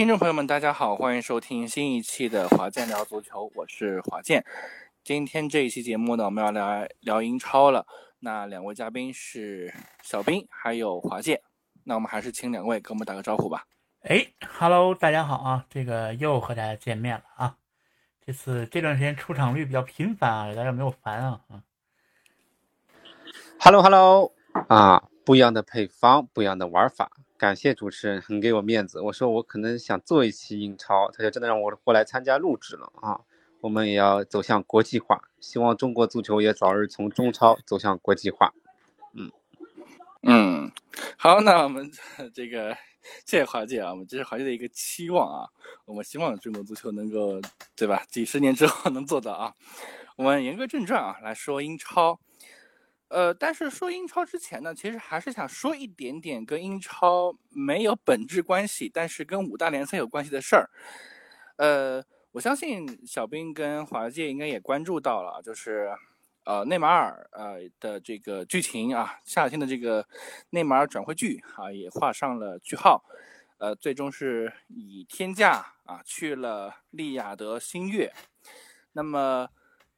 听众朋友们，大家好，欢迎收听新一期的华健聊足球，我是华健。今天这一期节目呢，我们要来聊英超了。那两位嘉宾是小兵还有华健，那我们还是请两位给我们打个招呼吧。哎，Hello，大家好啊，这个又和大家见面了啊。这次这段时间出场率比较频繁啊，大家有没有烦啊？啊，Hello，Hello，啊，不一样的配方，不一样的玩法，感谢主持人很给我面子。我说我可能想做一期英超，他就真的让我过来参加录制了啊。我们也要走向国际化，希望中国足球也早日从中超走向国际化。嗯嗯，好，那我们 这个谢谢华姐啊，我们这是华姐的一个期望啊，我们希望中国足球能够对吧？几十年之后能做到啊。我们言归正传啊，来说英超。呃，但是说英超之前呢，其实还是想说一点点跟英超没有本质关系，但是跟五大联赛有关系的事儿。呃。我相信小兵跟华界应该也关注到了，就是，呃，内马尔呃的这个剧情啊，夏天的这个内马尔转会剧啊，也画上了句号，呃，最终是以天价啊去了利雅得新月。那么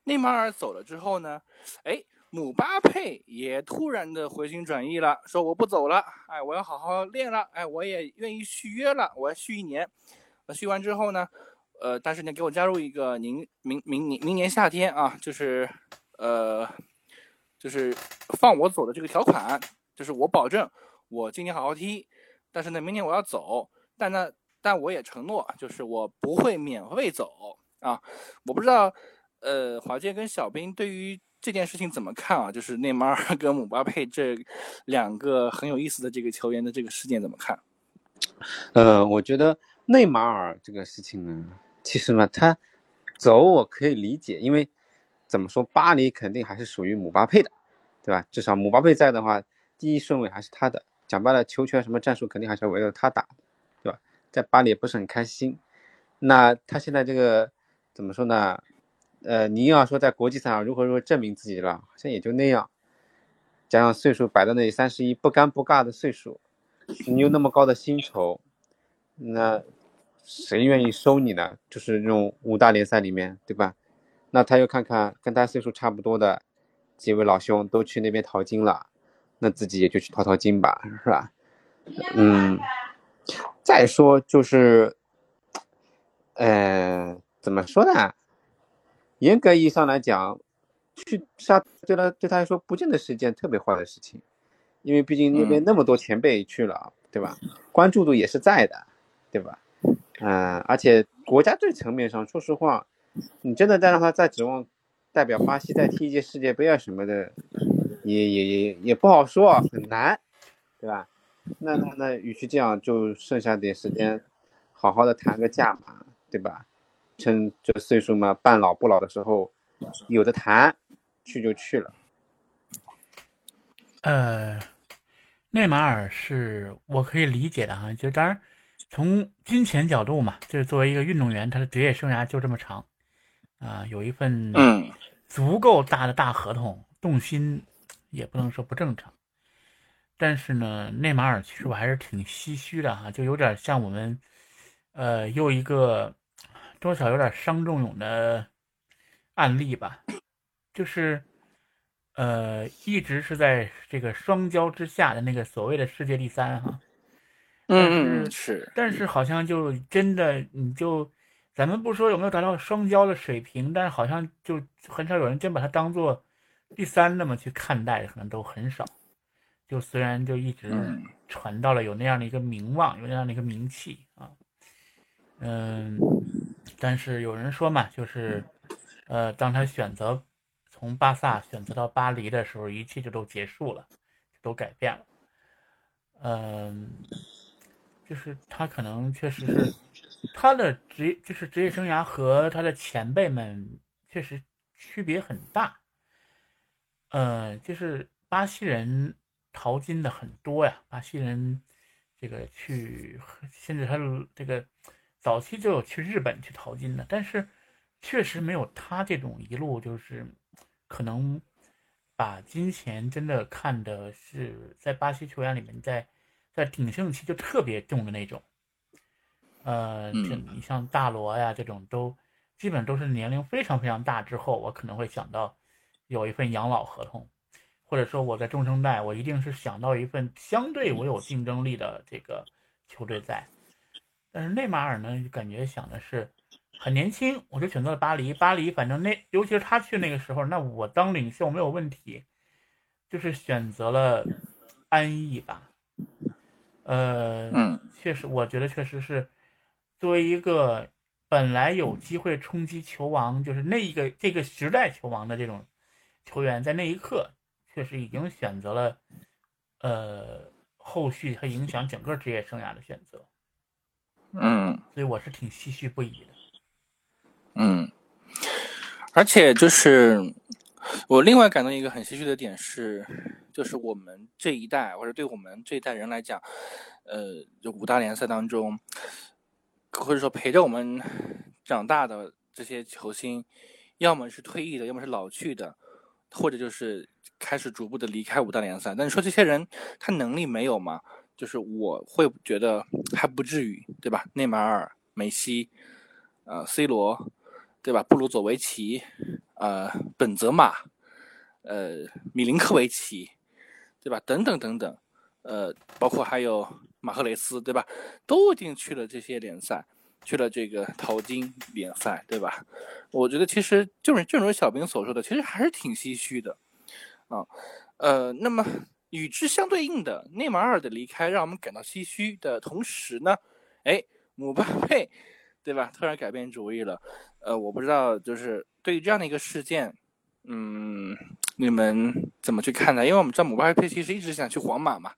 内马尔走了之后呢，哎，姆巴佩也突然的回心转意了，说我不走了，哎，我要好好练了，哎，我也愿意续约了，我要续一年。那续完之后呢？呃，但是你给我加入一个，您明明年明年夏天啊，就是，呃，就是放我走的这个条款，就是我保证我今年好好踢，但是呢，明年我要走，但呢，但我也承诺，就是我不会免费走啊。我不知道，呃，华健跟小兵对于这件事情怎么看啊？就是内马尔跟姆巴佩这两个很有意思的这个球员的这个事件怎么看？呃，我觉得内马尔这个事情呢。其实嘛，他走我可以理解，因为怎么说，巴黎肯定还是属于姆巴佩的，对吧？至少姆巴佩在的话，第一顺位还是他的。讲白了，球权什么战术肯定还是要围绕他打，对吧？在巴黎也不是很开心。那他现在这个怎么说呢？呃，你要说在国际赛上如何如何证明自己了，好像也就那样。加上岁数摆在那里，三十一，不尴不尬的岁数，你有那么高的薪酬，那。谁愿意收你呢？就是那种五大联赛里面，对吧？那他又看看跟他岁数差不多的几位老兄都去那边淘金了，那自己也就去淘淘金吧，是吧？嗯。再说就是，呃，怎么说呢？严格意义上来讲，去沙对他对他来说不见得是一件特别坏的事情，因为毕竟那边那么多前辈去了，对吧？关注度也是在的，对吧？嗯，而且国家队层面上，说实话，你真的再让他再指望代表巴西再踢一届世界杯啊什么的，也也也也不好说，很难，对吧？那那那，与其这样，就剩下点时间，好好的谈个价嘛，对吧？趁这岁数嘛，半老不老的时候，有的谈，去就去了。呃，内马尔是我可以理解的哈，就当然。从金钱角度嘛，就是作为一个运动员，他的职业生涯就这么长，啊，有一份足够大的大合同，动心也不能说不正常。但是呢，内马尔其实我还是挺唏嘘的哈，就有点像我们，呃，又一个多少有点伤仲永的案例吧，就是呃，一直是在这个双骄之下的那个所谓的世界第三哈。嗯是，但是好像就真的你就，咱们不说有没有达到双骄的水平，但是好像就很少有人真把它当做第三那么去看待，可能都很少。就虽然就一直传到了有那样的一个名望，有那样的一个名气啊，嗯，但是有人说嘛，就是呃，当他选择从巴萨选择到巴黎的时候，一切就都结束了，都改变了，嗯。就是他可能确实是他的职业，就是职业生涯和他的前辈们确实区别很大。呃，就是巴西人淘金的很多呀，巴西人这个去，甚至他这个早期就有去日本去淘金的，但是确实没有他这种一路就是可能把金钱真的看的是在巴西球员里面在。在鼎盛期就特别重的那种，呃，这你像大罗呀这种都基本都是年龄非常非常大之后，我可能会想到有一份养老合同，或者说我在中生代，我一定是想到一份相对我有竞争力的这个球队在。但是内马尔呢，感觉想的是很年轻，我就选择了巴黎。巴黎反正那尤其是他去那个时候，那我当领袖没有问题，就是选择了安逸吧。呃，嗯，确实，我觉得确实是作为一个本来有机会冲击球王，就是那一个这个时代球王的这种球员，在那一刻确实已经选择了呃后续和影响整个职业生涯的选择。嗯，所以我是挺唏嘘不已的。嗯，而且就是我另外感到一个很唏嘘的点是，就是我们这一代或者对我们这一代人来讲，呃，就五大联赛当中，或者说陪着我们长大的这些球星，要么是退役的，要么是老去的，或者就是开始逐步的离开五大联赛。但你说这些人他能力没有吗？就是我会觉得还不至于，对吧？内马尔、梅西，呃，C 罗，对吧？布鲁佐维奇，呃，本泽马，呃，米林科维奇，对吧？等等等等，呃，包括还有马赫雷斯，对吧？都已经去了这些联赛，去了这个淘金联赛，对吧？我觉得其实就是正如小兵所说的，其实还是挺唏嘘的，啊，呃，那么。与之相对应的，内马尔的离开让我们感到唏嘘的同时呢，哎，姆巴佩，对吧？突然改变主意了。呃，我不知道，就是对于这样的一个事件，嗯，你们怎么去看待？因为我们知道姆巴佩其实一直想去皇马嘛，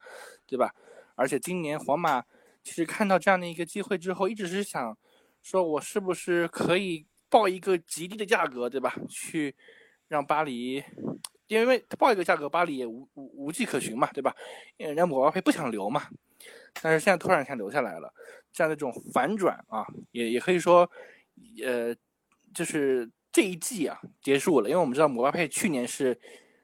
对吧？而且今年皇马其实看到这样的一个机会之后，一直是想说，我是不是可以报一个极低的价格，对吧？去让巴黎。因为他报一个价格，巴黎也无无无迹可寻嘛，对吧？因为人家姆巴佩不想留嘛，但是现在突然想留下来了，这样的这种反转啊，也也可以说，呃，就是这一季啊结束了，因为我们知道姆巴佩去年是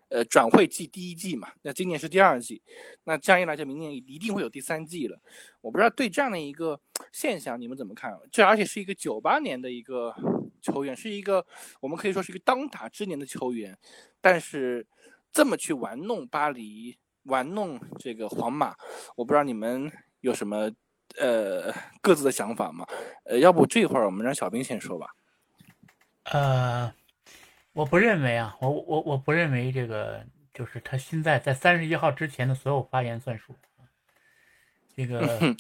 呃转会季第一季嘛，那今年是第二季，那这样一来就明年一定会有第三季了。我不知道对这样的一个现象你们怎么看？这而且是一个九八年的一个球员，是一个我们可以说是一个当打之年的球员。但是这么去玩弄巴黎，玩弄这个皇马，我不知道你们有什么呃各自的想法吗？呃，要不这会儿我们让小兵先说吧。呃，我不认为啊，我我我不认为这个就是他现在在三十一号之前的所有发言算数。这个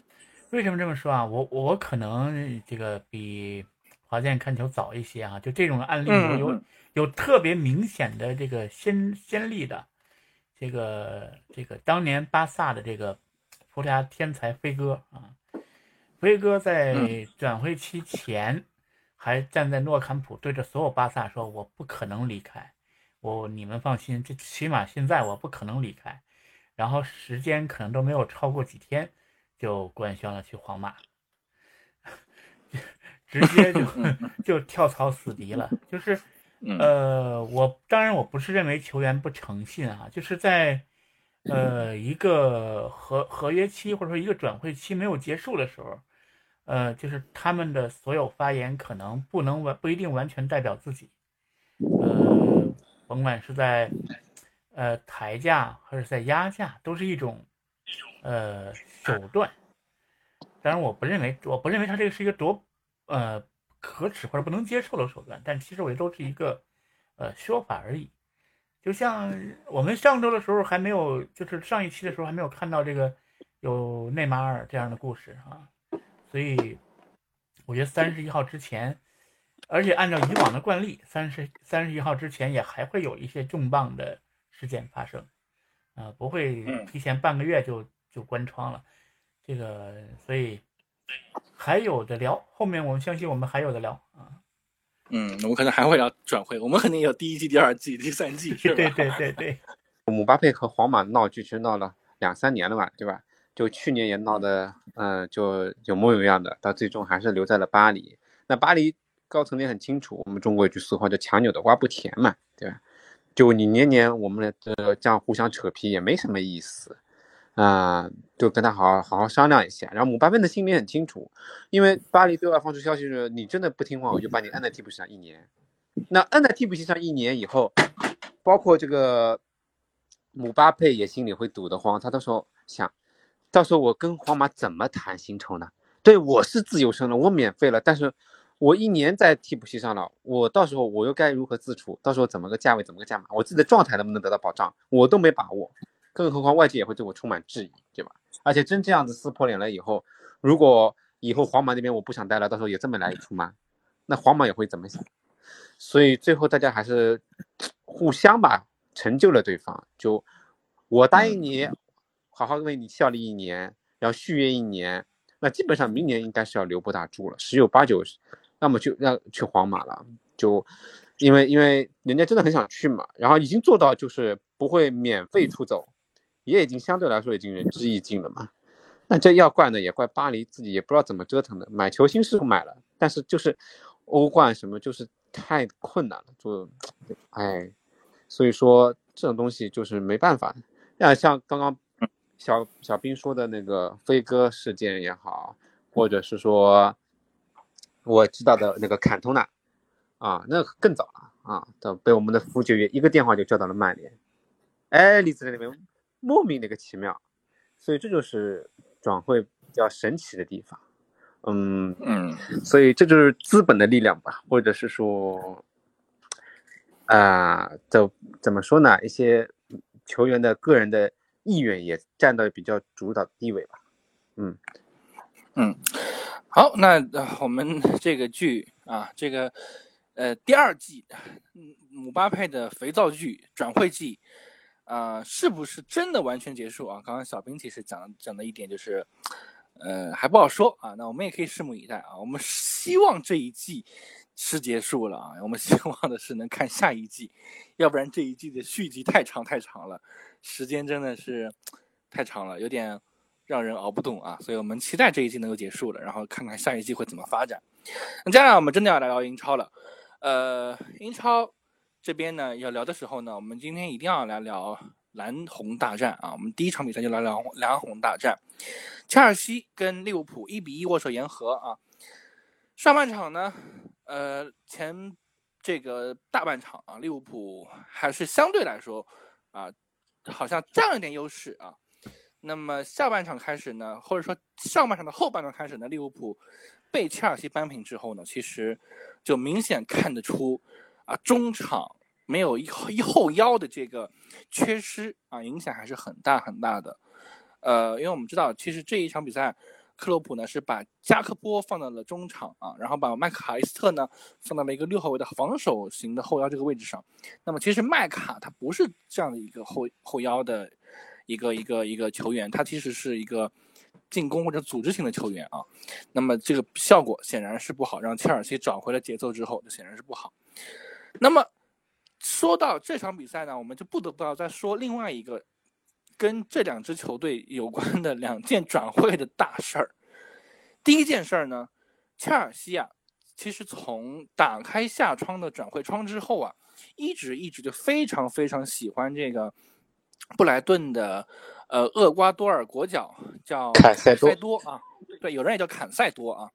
为什么这么说啊？我我可能这个比。华健看球早一些啊，就这种案例有有有特别明显的这个先先例的，这个这个当年巴萨的这个葡萄牙天才飞哥啊，飞哥在转会期前还站在诺坎普对着所有巴萨说：“我不可能离开，我你们放心，这起码现在我不可能离开。”然后时间可能都没有超过几天，就官宣了去皇马。直接就 就跳槽死敌了，就是，呃，我当然我不是认为球员不诚信啊，就是在，呃，一个合合约期或者说一个转会期没有结束的时候，呃，就是他们的所有发言可能不能完不一定完全代表自己，呃，甭管是在，呃抬价还是在压价，都是一种，呃手段。当然，我不认为我不认为他这个是一个多。呃，可耻或者不能接受的手段，但其实我觉得都是一个，呃，说法而已。就像我们上周的时候还没有，就是上一期的时候还没有看到这个有内马尔这样的故事啊，所以我觉得三十一号之前，而且按照以往的惯例，三十三十一号之前也还会有一些重磅的事件发生，啊，不会提前半个月就就关窗了，这个所以。还有的聊，后面我们相信我们还有的聊啊。嗯，我们可能还会聊转会，我们肯定有第一季、第二季、第三季，是吧？对对对对。姆巴佩和皇马闹剧，其实闹了两三年了嘛，对吧？就去年也闹的，嗯，就有模有样的，到最终还是留在了巴黎。那巴黎高层也很清楚，我们中国一句俗话叫“强扭的瓜不甜”嘛，对吧？就你年年我们的这样互相扯皮也没什么意思。啊、就跟他好好好好商量一下。然后姆巴佩的心里很清楚，因为巴黎对外放出消息是，你真的不听话，我就把你摁在替补席上一年。那摁在替补席上一年以后，包括这个姆巴佩也心里会堵得慌，他到时候想，到时候我跟皇马怎么谈薪酬呢？对我是自由身了，我免费了，但是我一年在替补席上了，我到时候我又该如何自处？到时候怎么个价位，怎么个价码？我自己的状态能不能得到保障？我都没把握，更何况外界也会对我充满质疑，对吧？而且真这样子撕破脸了以后，如果以后皇马那边我不想待了，到时候也这么来一出吗？那皇马也会怎么想？所以最后大家还是互相吧，成就了对方。就我答应你，好好为你效力一年，然后续约一年，那基本上明年应该是要留不大住了，十有八九，要么就要去皇马了。就因为因为人家真的很想去嘛，然后已经做到就是不会免费出走，也已经相对来说已经仁至义尽了嘛。那这要怪呢，也怪巴黎自己也不知道怎么折腾的，买球星是买了，但是就是欧冠什么就是太困难了，就哎，所以说这种东西就是没办法。那像刚刚小小兵说的那个飞哥事件也好，或者是说我知道的那个坎通纳啊，那更早了啊，都被我们的福九月一个电话就叫到了曼联，哎，李子在那边莫名的一个奇妙，所以这就是转会比较神奇的地方。嗯，嗯所以这就是资本的力量吧，或者是说，啊、怎怎么说呢？一些球员的个人的意愿也占到比较主导地位吧。嗯，嗯，好，那、呃、我们这个剧啊，这个呃第二季，嗯，姆巴佩的肥皂剧转会季，啊、是不是真的完全结束啊？刚刚小兵其实讲讲的一点就是，呃，还不好说啊。那我们也可以拭目以待啊。我们希望这一季是结束了啊，我们希望的是能看下一季，要不然这一季的续集太长太长了，时间真的是太长了，有点让人熬不动啊。所以我们期待这一季能够结束了，然后看看下一季会怎么发展。那接下来我们真的要来到英超了，呃，英超这边呢要聊的时候呢，我们今天一定要来聊蓝红大战啊。我们第一场比赛就来聊蓝红大战，切尔西跟利物浦一比一握手言和啊。上半场呢，呃，前这个大半场啊，利物浦还是相对来说啊，好像占了点优势啊。那么下半场开始呢，或者说上半场的后半段开始呢，利物浦被切尔西扳平之后呢，其实就明显看得出啊，中场没有一后一后腰的这个缺失啊，影响还是很大很大的。呃，因为我们知道，其实这一场比赛，克洛普呢是把加克波放到了中场啊，然后把麦卡伊斯特呢放到了一个六号位的防守型的后腰这个位置上。那么其实麦卡他不是这样的一个后后腰的一个一个一个球员，他其实是一个进攻或者组织型的球员啊。那么这个效果显然是不好，让切尔西找回了节奏之后，显然是不好。那么说到这场比赛呢，我们就不得不要再说另外一个跟这两支球队有关的两件转会的大事儿。第一件事儿呢，切尔西啊，其实从打开夏窗的转会窗之后啊，一直一直就非常非常喜欢这个布莱顿的呃厄瓜多尔国脚，叫坎塞多多啊，对，有人也叫坎塞多啊，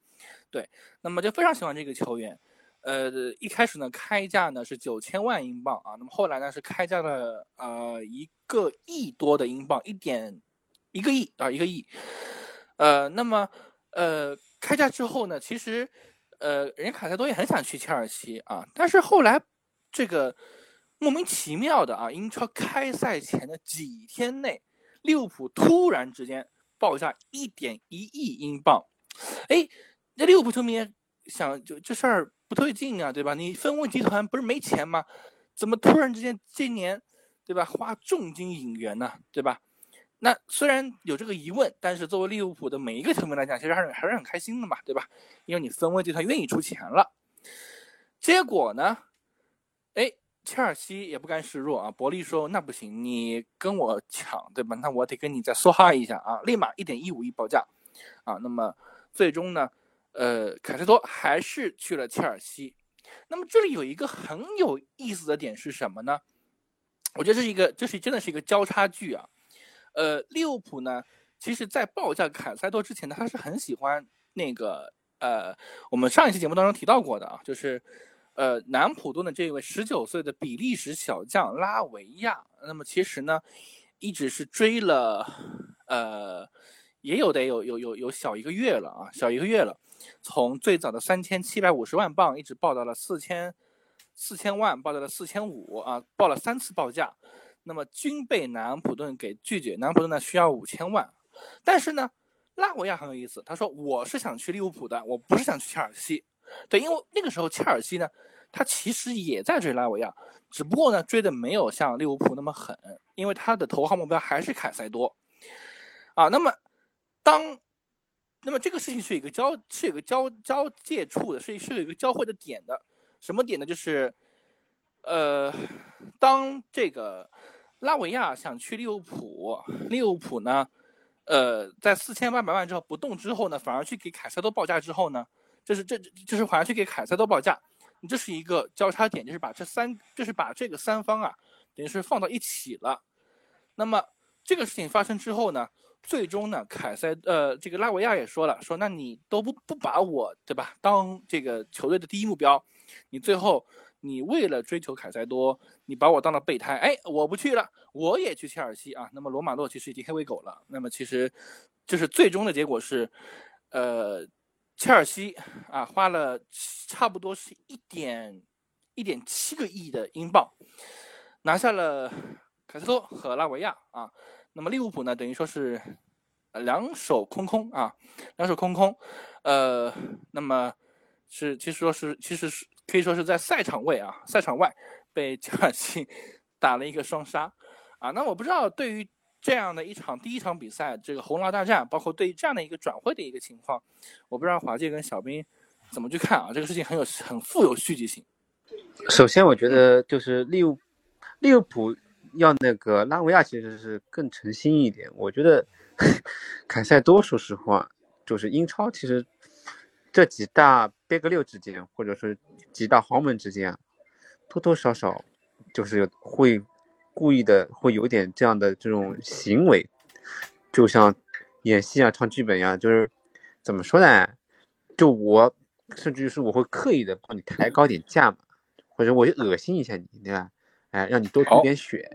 对，那么就非常喜欢这个球员。呃，一开始呢，开价呢是九千万英镑啊，那么后来呢是开价了呃一个亿多的英镑，一点一个亿啊，一个亿。呃，那么呃开价之后呢，其实呃人家卡塞多也很想去切尔西啊，但是后来这个莫名其妙的啊，英超开赛前的几天内，利物浦突然之间报价一点一亿英镑，哎，那利物浦球迷想就这事儿。不对劲啊，对吧？你分威集团不是没钱吗？怎么突然之间今年，对吧？花重金引援呢，对吧？那虽然有这个疑问，但是作为利物浦的每一个球迷来讲，其实还是还是很开心的嘛，对吧？因为你分威集团愿意出钱了。结果呢，哎，切尔西也不甘示弱啊，伯利说那不行，你跟我抢，对吧？那我得跟你再 梭哈一下啊，立马一点一五亿报价啊。那么最终呢？呃，凯塞多还是去了切尔西。那么这里有一个很有意思的点是什么呢？我觉得这是一个，这是真的是一个交叉剧啊。呃，利物浦呢，其实在报价凯塞多之前呢，他是很喜欢那个呃，我们上一期节目当中提到过的啊，就是呃，南普顿的这位十九岁的比利时小将拉维亚。那么其实呢，一直是追了呃，也有得有有有有小一个月了啊，小一个月了，从最早的三千七百五十万镑一直报到了四千四千万，报到了四千五啊，报了三次报价。那么均被南安普顿给拒绝，南安普顿呢需要五千万，但是呢，拉维亚很有意思，他说我是想去利物浦的，我不是想去切尔西，对，因为那个时候切尔西呢，他其实也在追拉维亚，只不过呢追的没有像利物浦那么狠，因为他的头号目标还是凯塞多，啊，那么当，那么这个事情是一个交是有个交交界处的，是是有一个交汇的点的，什么点呢？就是，呃，当这个。拉维亚想去利物浦，利物浦呢，呃，在四千八百万之后不动之后呢，反而去给凯塞多报价之后呢，这是这就是反而去给凯塞多报价，这是一个交叉点，就是把这三就是把这个三方啊，等于是放到一起了。那么这个事情发生之后呢，最终呢，凯塞呃这个拉维亚也说了，说那你都不不把我对吧当这个球队的第一目标，你最后。你为了追求凯塞多，你把我当了备胎，哎，我不去了，我也去切尔西啊。那么罗马诺其实已经黑喂狗了。那么其实，就是最终的结果是，呃，切尔西啊花了差不多是一点一点七个亿的英镑，拿下了凯塞多和拉维亚啊。那么利物浦呢，等于说是两手空空啊，两手空空。呃，那么是其实说是其实是。可以说是在赛场外啊，赛场外被切尔西 打了一个双杀啊。那我不知道对于这样的一场第一场比赛，这个红蓝大战，包括对于这样的一个转会的一个情况，我不知道华界跟小兵怎么去看啊？这个事情很有很富有戏剧性。首先，我觉得就是利物利物浦要那个拉维亚其实是更诚心一点。我觉得 凯塞多，说实话，就是英超其实这几大。贝格六之间，或者是几大豪门之间，多多少少就是会故意的，会有点这样的这种行为，就像演戏啊、唱剧本呀，就是怎么说呢？就我甚至于是我会刻意的帮你抬高点价嘛，或者我就恶心一下你，对吧？哎，让你多出点血，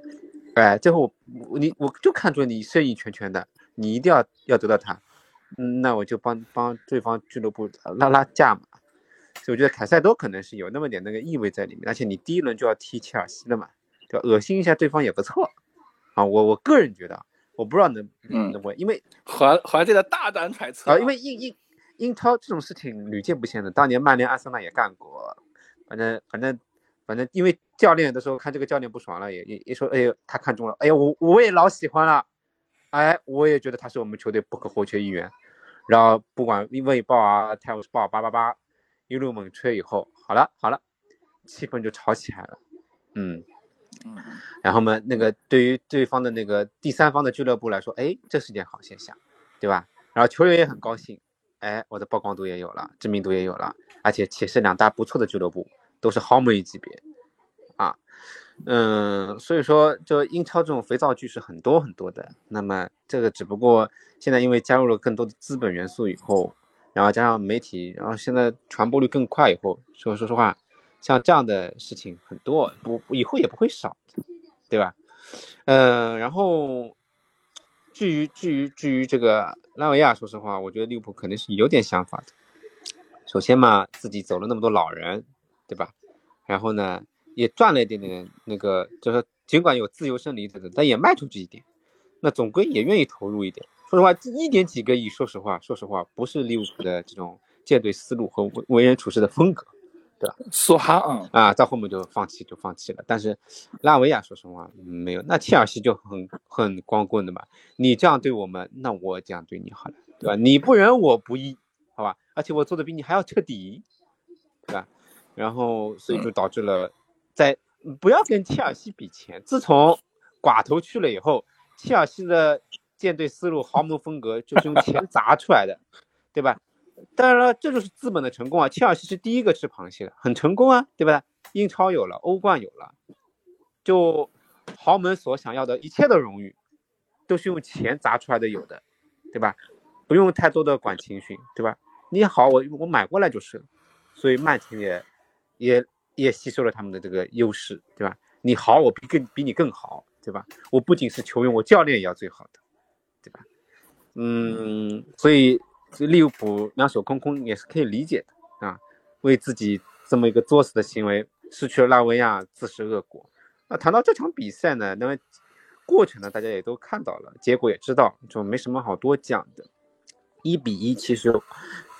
哎，最后我你我就看出你生意拳拳的，你一定要要得到他，嗯，那我就帮帮对方俱乐部拉拉价嘛。所以我觉得凯塞多可能是有那么点那个意味在里面，而且你第一轮就要踢切尔西了嘛，对吧？恶心一下对方也不错啊。我我个人觉得，我不知道能能不，因为华华界的大胆揣测啊，因为英英英超这种事情屡见不鲜的，当年曼联、阿森纳也干过。反正反正反正，因为教练的时候看这个教练不爽了，也也也说，哎呦，他看中了，哎呦，我我也老喜欢了，哎，我也觉得他是我们球队不可或缺一员。然后不管卫报啊、泰晤士报八八八。一路猛吹以后，好了好了，气氛就吵起来了，嗯嗯，然后嘛，那个对于对方的那个第三方的俱乐部来说，哎，这是件好现象，对吧？然后球员也很高兴，哎，我的曝光度也有了，知名度也有了，而且且是两大不错的俱乐部，都是豪门级别，啊，嗯，所以说，就英超这种肥皂剧是很多很多的。那么这个只不过现在因为加入了更多的资本元素以后。然后加上媒体，然后现在传播率更快，以后说说实话，像这样的事情很多，不以后也不会少，对吧？嗯，然后至于至于至于这个拉维亚，说实话，我觉得利物浦肯定是有点想法的。首先嘛，自己走了那么多老人，对吧？然后呢，也赚了一点点那个，就是尽管有自由身离子的，但也卖出去一点，那总归也愿意投入一点。说实话，一点几个亿，说实话，说实话，不是利物浦的这种舰队思路和为为人处事的风格，对吧？说哈啊啊，到后面就放弃，就放弃了。但是拉维亚，说实话，没有。那切尔西就很很光棍的嘛，你这样对我们，那我这样对你好了，对吧？你不仁，我不义，好吧？而且我做的比你还要彻底，对吧？然后，所以就导致了，在不要跟切尔西比钱。自从寡头去了以后，切尔西的。舰队思路、豪门风格就是用钱砸出来的，对吧？当然了，这就是资本的成功啊！切尔西是第一个吃螃蟹的，很成功啊，对吧？英超有了，欧冠有了，就豪门所想要的一切的荣誉，都是用钱砸出来的，有的，对吧？不用太多的管情绪，对吧？你好，我我买过来就是，所以曼城也也也吸收了他们的这个优势，对吧？你好，我比更比你更好，对吧？我不仅是球员，我教练也要最好的，对吧？嗯，所以利物浦两手空空也是可以理解的啊，为自己这么一个作死的行为失去了拉维亚，自食恶果。那谈到这场比赛呢，那么过程呢，大家也都看到了，结果也知道，就没什么好多讲的。一比一，其实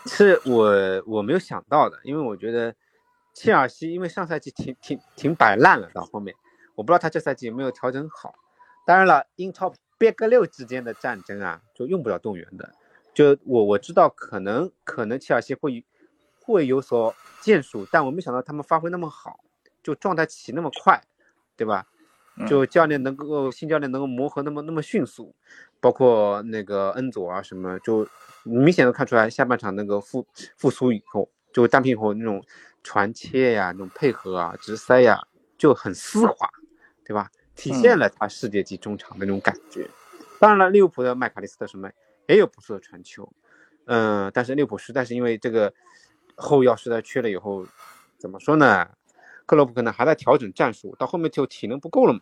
是我我没有想到的，因为我觉得切尔西因为上赛季挺挺挺摆烂了，到后面我不知道他这赛季有没有调整好。当然了，英超 Big 六之间的战争啊，就用不了动员的。就我我知道可能可能切尔西会会有所建树，但我没想到他们发挥那么好，就状态起那么快，对吧？就教练能够新教练能够磨合那么那么迅速，包括那个恩佐啊什么就。明显的看出来，下半场那个复复苏以后，就单平后那种传切呀、那种配合啊、直塞呀，就很丝滑，对吧？体现了他世界级中场的那种感觉。当然了，利物浦的麦卡利斯特什么也有不错的传球，嗯，但是利物浦实在是因为这个后腰实在缺了以后，怎么说呢？克洛普可能还在调整战术，到后面就体能不够了嘛。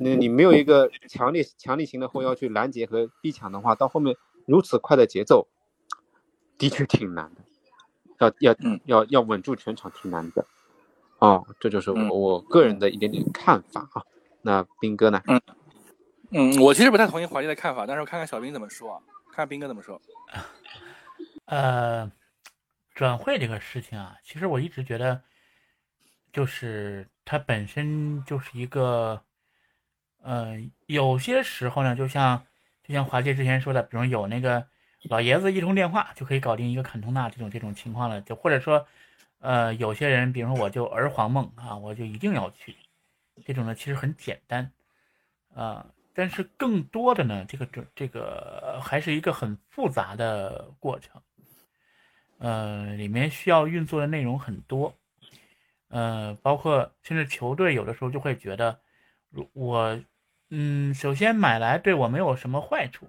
那你没有一个强力强力型的后腰去拦截和逼抢的话，到后面。如此快的节奏，的确挺难的，要要要要稳住全场挺难的，哦，这就是我我个人的一点点看法啊。那斌哥呢？嗯嗯，我其实不太同意华丽的看法，但是我看看小兵怎么说，看看斌哥怎么说。呃，转会这个事情啊，其实我一直觉得，就是它本身就是一个，呃，有些时候呢，就像。就像华姐之前说的，比如有那个老爷子一通电话就可以搞定一个坎通纳这种这种情况了，就或者说，呃，有些人，比如说我就儿皇梦啊，我就一定要去，这种呢其实很简单，啊，但是更多的呢，这个这这个还是一个很复杂的过程，呃，里面需要运作的内容很多，呃，包括甚至球队有的时候就会觉得，如我。嗯，首先买来对我没有什么坏处，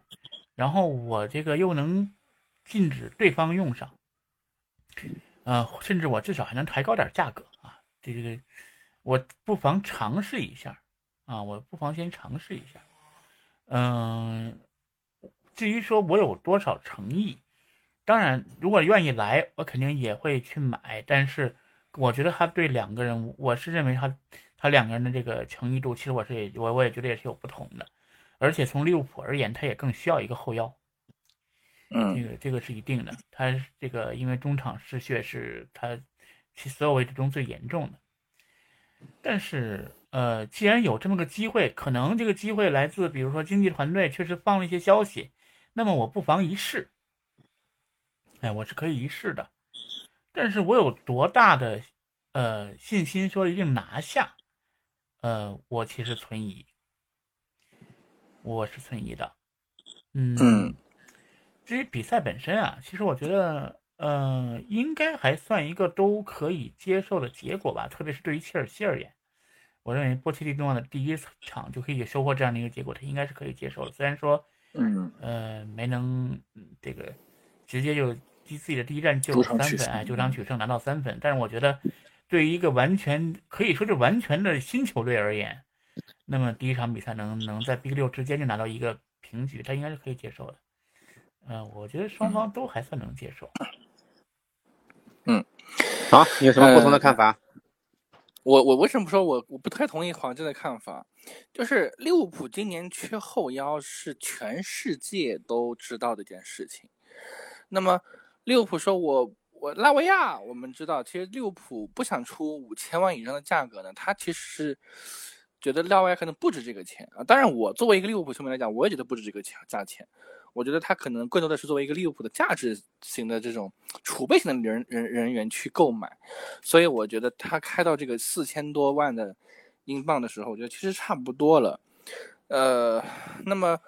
然后我这个又能禁止对方用上，呃，甚至我至少还能抬高点价格啊，这个我不妨尝试一下啊，我不妨先尝试一下。嗯，至于说我有多少诚意，当然如果愿意来，我肯定也会去买，但是我觉得他对两个人，我是认为他。他两个人的这个诚意度，其实我是也我我也觉得也是有不同的，而且从利物浦而言，他也更需要一个后腰，嗯，这个这个是一定的。他这个因为中场失血是他其所有位置中最严重的。但是呃，既然有这么个机会，可能这个机会来自比如说经济团队确实放了一些消息，那么我不妨一试。哎，我是可以一试的，但是我有多大的呃信心说一定拿下？呃，我其实存疑，我是存疑的，嗯，至于比赛本身啊，其实我觉得，呃，应该还算一个都可以接受的结果吧，特别是对于切尔西而言，我认为波切蒂诺的第一场就可以收获这样的一个结果，他应该是可以接受的。虽然说，嗯，呃，没能这个直接就自己的第一战就三分，哎，九场。取胜拿到三分，但是我觉得。对于一个完全可以说是完全的新球队而言，那么第一场比赛能能在 B 六之间就拿到一个平局，他应该是可以接受的。嗯，我觉得双方都还算能接受。嗯，好，你有什么不同的看法？我我为什么说我我不太同意黄志的看法？就是利物浦今年缺后腰是全世界都知道的一件事情。那么利物浦说我。我拉维亚，我们知道，其实利物浦不想出五千万以上的价格呢，他其实是觉得拉外可能不值这个钱啊。当然，我作为一个利物浦球迷来讲，我也觉得不值这个钱价钱。我觉得他可能更多的是作为一个利物浦的价值型的这种储备型的人人人员去购买。所以我觉得他开到这个四千多万的英镑的时候，我觉得其实差不多了。呃，那么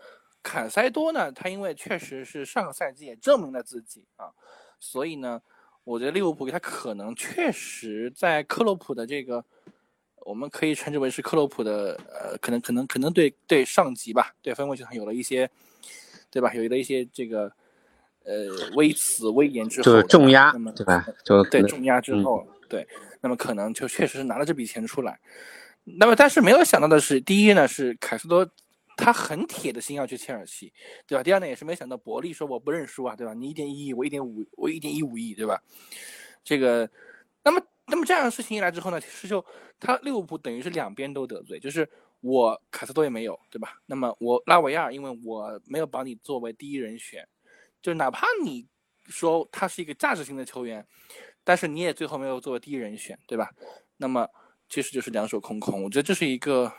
坎塞多呢，他因为确实是上个赛季也证明了自己啊，所以呢。我觉得利物浦他可能确实在克洛普的这个我们可以称之为是克洛普的呃，可能可能可能对对上级吧，对分位球场有了一些，对吧？有了一些这个呃微词威严之后，就是重压那么，对吧？就对重压之后，对，那么可能就确实是拿了这笔钱出来。那么但是没有想到的是，第一呢是凯斯多。他很铁的心要去切尔西，对吧？第二呢，也是没想到伯利说我不认输啊，对吧？你一点一亿，我一点五，我一点一五亿，对吧？这个，那么，那么这样的事情一来之后呢，其实就他利物浦等于是两边都得罪，就是我卡斯多也没有，对吧？那么我拉维亚，因为我没有把你作为第一人选，就哪怕你说他是一个价值型的球员，但是你也最后没有作为第一人选，对吧？那么其实就是两手空空。我觉得这是一个，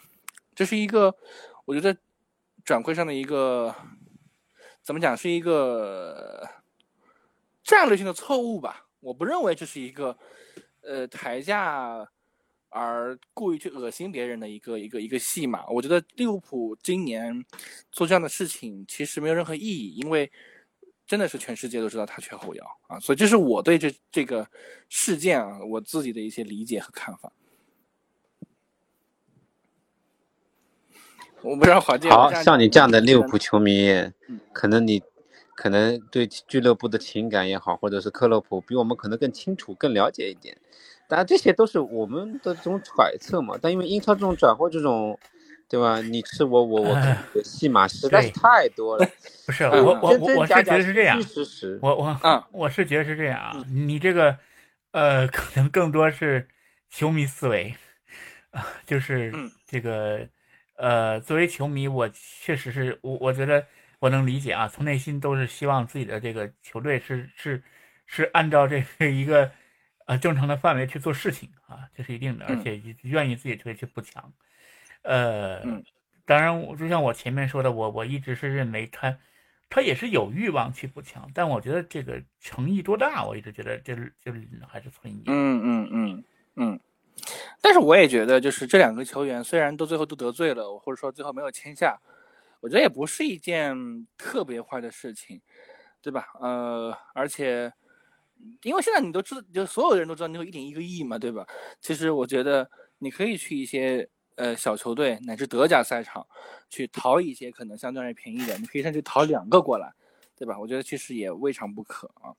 这是一个，我觉得。转会上的一个怎么讲是一个战略性的错误吧？我不认为这是一个呃抬价而故意去恶心别人的一个一个一个戏码。我觉得利物浦今年做这样的事情其实没有任何意义，因为真的是全世界都知道他缺后腰啊，所以这是我对这这个事件啊我自己的一些理解和看法。我不知道华健。好像你这样的利物浦球迷，可能你可能对俱乐部的情感也好，或者是克洛普比我们可能更清楚、更了解一点。当然这些都是我们的这种揣测嘛。但因为英超这种转会这种，对吧？你吃我我我，戏码实在是太多了。不是我我我我是觉得是这样。我我嗯，我是觉得是这样啊。你这个呃，可能更多是球迷思维啊，就是这个。呃，作为球迷，我确实是我，我觉得我能理解啊，从内心都是希望自己的这个球队是是是按照这个一个呃正常的范围去做事情啊，这是一定的，而且愿意自己球队去补强。呃，当然，我就像我前面说的，我我一直是认为他他也是有欲望去补强，但我觉得这个诚意多大，我一直觉得这这还是存疑。嗯嗯嗯嗯。但是我也觉得，就是这两个球员虽然都最后都得罪了，或者说最后没有签下，我觉得也不是一件特别坏的事情，对吧？呃，而且因为现在你都知道，就所有人都知道你有一点一个亿嘛，对吧？其实我觉得你可以去一些呃小球队乃至德甲赛场去淘一些可能相对来便宜的，你可以甚至淘两个过来，对吧？我觉得其实也未尝不可啊。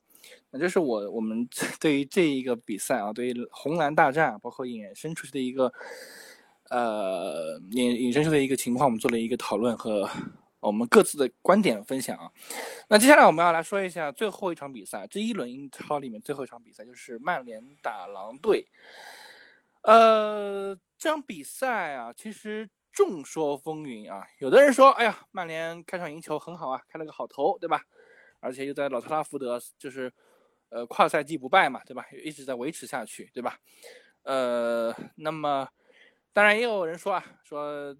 那这是我我们 对于这一个比赛啊，对于红蓝大战，包括衍生出去的一个呃衍衍生出的一个情况，我们做了一个讨论和我们各自的观点分享啊。那接下来我们要来说一下最后一场比赛，这一轮英超里面最后一场比赛就是曼联打狼队。呃，这场比赛啊，其实众说纷纭啊，有的人说，哎呀，曼联开场赢球很好啊，开了个好头，对吧？而且又在老特拉福德，就是，呃，跨赛季不败嘛，对吧？一直在维持下去，对吧？呃，那么，当然也有人说啊，说，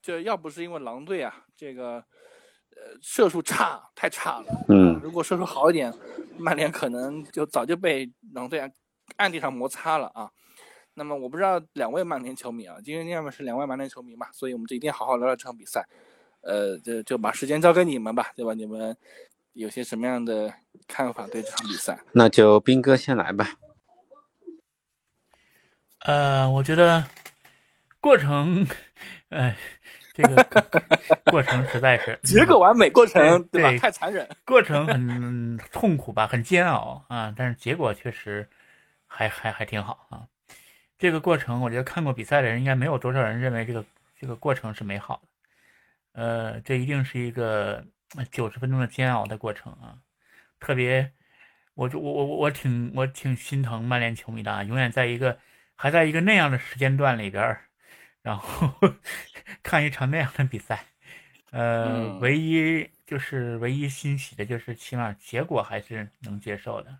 这要不是因为狼队啊，这个，呃，射术差，太差了。嗯。如果射术好一点，曼联可能就早就被狼队啊暗地上摩擦了啊。那么我不知道两位曼联球迷啊，今天要么是两位曼联球迷嘛，所以我们就一定好好聊聊这场比赛。呃，就就把时间交给你们吧，对吧？你们。有些什么样的看法对这场比赛？那就斌哥先来吧。呃，我觉得过程，哎，这个过程实在是 结果完美，过程对吧？太残忍，过程很痛苦吧，很煎熬啊，但是结果确实还还还挺好啊。这个过程，我觉得看过比赛的人应该没有多少人认为这个这个过程是美好的。呃，这一定是一个。九十分钟的煎熬的过程啊，特别，我就我我我我挺我挺心疼曼联球迷的啊，永远在一个还在一个那样的时间段里边，然后 看一场那样的比赛，呃，唯一就是唯一欣喜的就是起码结果还是能接受的，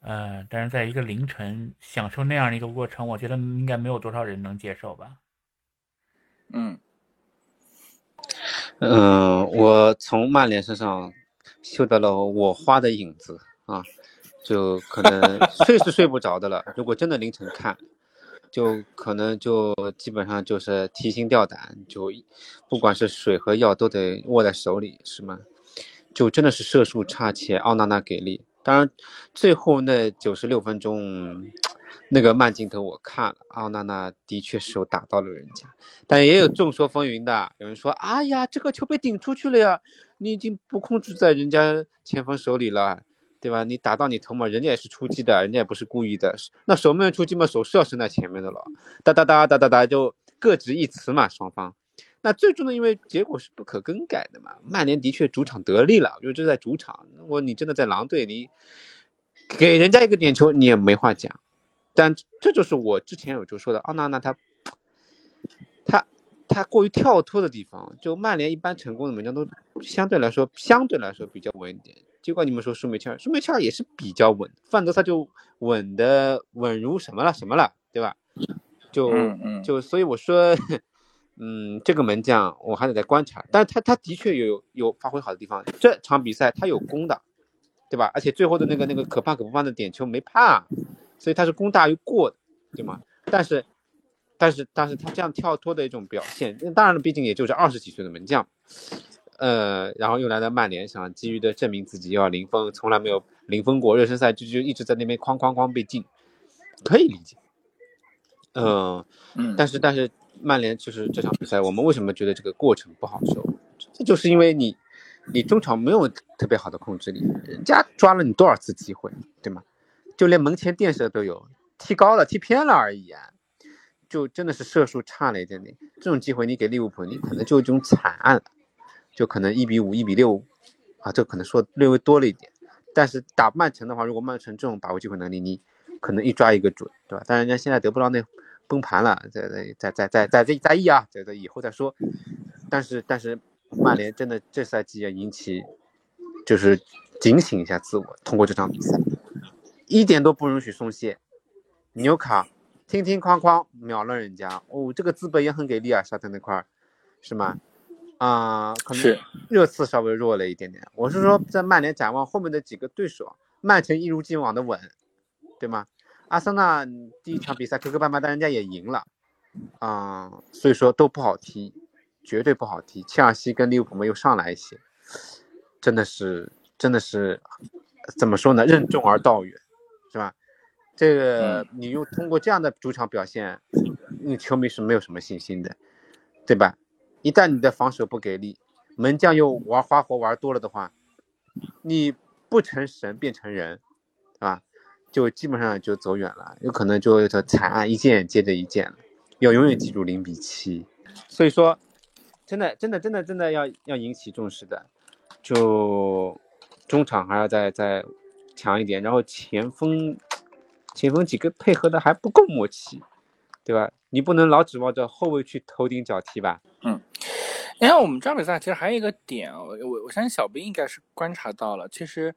呃，但是在一个凌晨享受那样的一个过程，我觉得应该没有多少人能接受吧，嗯。嗯，我从曼联身上嗅到了我花的影子啊，就可能 睡是睡不着的了。如果真的凌晨看，就可能就基本上就是提心吊胆，就不管是水和药都得握在手里，是吗？就真的是射术差且奥纳纳给力。当然，最后那九十六分钟，那个慢镜头我看了，奥纳纳的确是有打到了人家，但也有众说纷纭的，有人说，哎呀，这个球被顶出去了呀，你已经不控制在人家前锋手里了，对吧？你打到你头嘛，人家也是出击的，人家也不是故意的，那守门员出击嘛，手是要伸在前面的了，哒哒哒哒哒哒，就各执一词嘛，双方。那最终呢，因为结果是不可更改的嘛，曼联的确主场得利了，因为这是在主场，我你真的在狼队，你给人家一个点球，你也没话讲。但这就是我之前有就说的，奥纳纳他，他他过于跳脱的地方，就曼联一般成功的门将都相对来说相对来说比较稳一点。结果你们说舒梅切尔，舒梅切尔也是比较稳，范德萨就稳的稳如什么了什么了，对吧？就就所以我说，嗯，这个门将我还得再观察，但是他他的确有有发挥好的地方，这场比赛他有攻的，对吧？而且最后的那个那个可怕可不怕的点球没判。所以他是攻大于过的，对吗？但是，但是，但是他这样跳脱的一种表现，当然了，毕竟也就是二十几岁的门将，呃，然后又来到曼联，想急于的证明自己又要零封，从来没有零封过，热身赛就就一直在那边哐哐哐被进，可以理解。嗯，但是但是曼联就是这场比赛，我们为什么觉得这个过程不好受？这就是因为你，你中场没有特别好的控制力，人家抓了你多少次机会，对吗？就连门前垫射都有，踢高了，踢偏了而已啊，就真的是射术差了一点点。这种机会你给利物浦，你可能就一种惨案，就可能一比五、一比六，啊，这可能说略微多了一点。但是打曼城的话，如果曼城这种把握机会能力，你可能一抓一个准，对吧？但人家现在得不到那崩盘了，在在在在在在在在意啊，在在以后再说。但是但是曼联真的这赛季要引起，就是警醒一下自我，通过这场比赛，一点都不允许松懈。纽卡，听听框框秒了人家哦，这个资本也很给力啊，沙特那块儿，是吗？啊，可能热刺稍微弱了一点点。我是说，在曼联展望后面的几个对手，曼城一如既往的稳，对吗？阿森纳第一场比赛磕磕绊绊，但人家也赢了，啊，所以说都不好踢，绝对不好踢。切尔西跟利物浦又上来一些，真的是，真的是，怎么说呢？任重而道远。是吧？这个你又通过这样的主场表现，你球迷是没有什么信心的，对吧？一旦你的防守不给力，门将又玩花活玩多了的话，你不成神变成人，啊，就基本上就走远了，有可能就惨案一件接着一件了，要永远记住零比七。所以说，真的真的真的真的要要引起重视的，就中场还要再再。强一点，然后前锋，前锋几个配合的还不够默契，对吧？你不能老指望着后卫去头顶脚踢吧？嗯，你看我们这场比赛其实还有一个点，我我我相信小兵应该是观察到了，其实